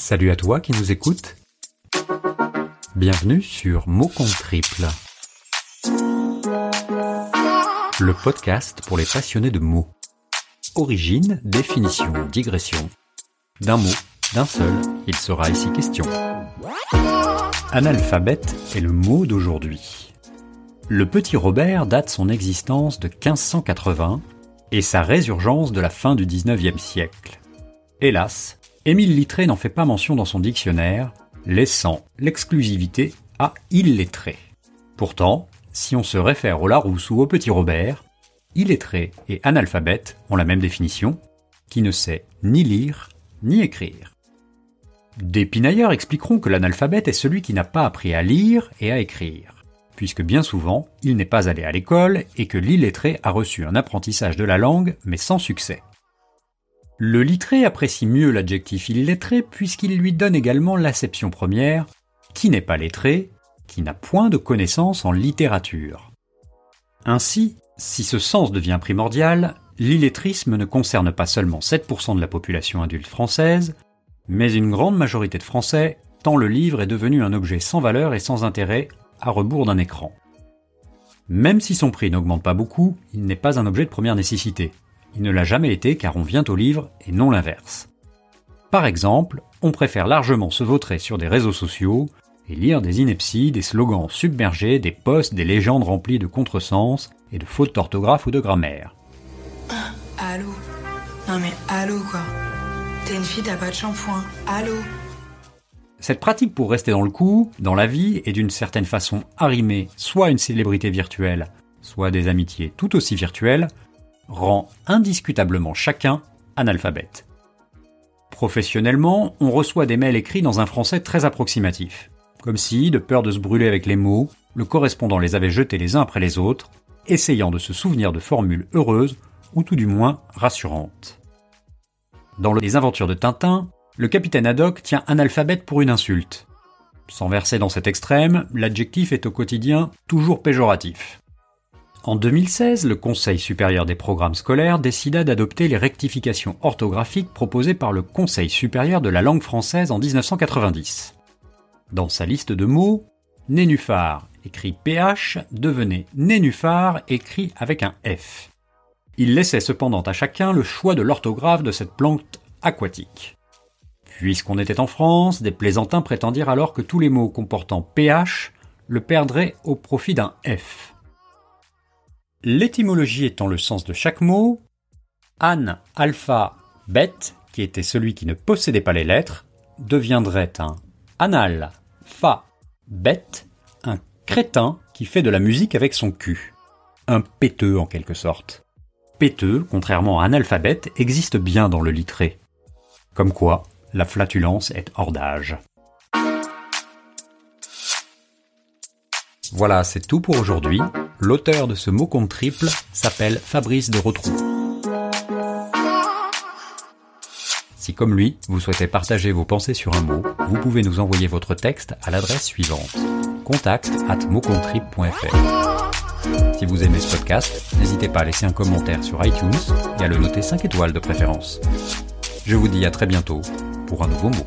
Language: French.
Salut à toi qui nous écoutes. Bienvenue sur Mots compte triple. Le podcast pour les passionnés de mots. Origine, définition, digression. D'un mot, d'un seul, il sera ici question. Analphabète est le mot d'aujourd'hui. Le petit Robert date son existence de 1580 et sa résurgence de la fin du 19e siècle. Hélas, Émile Littré n'en fait pas mention dans son dictionnaire, laissant l'exclusivité à illettré. Pourtant, si on se réfère au Larousse ou au Petit Robert, illettré et analphabète ont la même définition, qui ne sait ni lire ni écrire. Des pinailleurs expliqueront que l'analphabète est celui qui n'a pas appris à lire et à écrire, puisque bien souvent il n'est pas allé à l'école et que l'illettré a reçu un apprentissage de la langue mais sans succès. Le littré apprécie mieux l'adjectif illettré puisqu'il lui donne également l'acception première, qui n'est pas lettré, qui n'a point de connaissances en littérature. Ainsi, si ce sens devient primordial, l'illettrisme ne concerne pas seulement 7% de la population adulte française, mais une grande majorité de Français, tant le livre est devenu un objet sans valeur et sans intérêt, à rebours d'un écran. Même si son prix n'augmente pas beaucoup, il n'est pas un objet de première nécessité. Il ne l'a jamais été car on vient au livre et non l'inverse. Par exemple, on préfère largement se vautrer sur des réseaux sociaux et lire des inepties, des slogans submergés, des posts, des légendes remplies de contresens et de fautes d'orthographe ou de grammaire. Allô? Non mais allô quoi? T'es une fille, t'as pas de shampoing. Allô? Cette pratique pour rester dans le coup, dans la vie, et d'une certaine façon arrimer soit une célébrité virtuelle, soit des amitiés tout aussi virtuelles, rend indiscutablement chacun analphabète. Professionnellement, on reçoit des mails écrits dans un français très approximatif, comme si, de peur de se brûler avec les mots, le correspondant les avait jetés les uns après les autres, essayant de se souvenir de formules heureuses ou tout du moins rassurantes. Dans Les Aventures de Tintin, le capitaine Haddock tient analphabète pour une insulte. Sans verser dans cet extrême, l'adjectif est au quotidien toujours péjoratif. En 2016, le Conseil supérieur des programmes scolaires décida d'adopter les rectifications orthographiques proposées par le Conseil supérieur de la langue française en 1990. Dans sa liste de mots, nénuphar écrit PH devenait nénuphar écrit avec un F. Il laissait cependant à chacun le choix de l'orthographe de cette plante aquatique. Puisqu'on était en France, des plaisantins prétendirent alors que tous les mots comportant PH le perdraient au profit d'un F. L'étymologie étant le sens de chaque mot, An, alpha, bête, qui était celui qui ne possédait pas les lettres, deviendrait un anal, fa, bête, un crétin qui fait de la musique avec son cul. Un péteux en quelque sorte. Péteux, contrairement à analphabète, existe bien dans le littré. Comme quoi, la flatulence est hors d'âge. Voilà, c'est tout pour aujourd'hui. L'auteur de ce mot compte triple s'appelle Fabrice de Rotrou. Si comme lui, vous souhaitez partager vos pensées sur un mot, vous pouvez nous envoyer votre texte à l'adresse suivante contact at Si vous aimez ce podcast, n'hésitez pas à laisser un commentaire sur iTunes et à le noter 5 étoiles de préférence. Je vous dis à très bientôt pour un nouveau mot.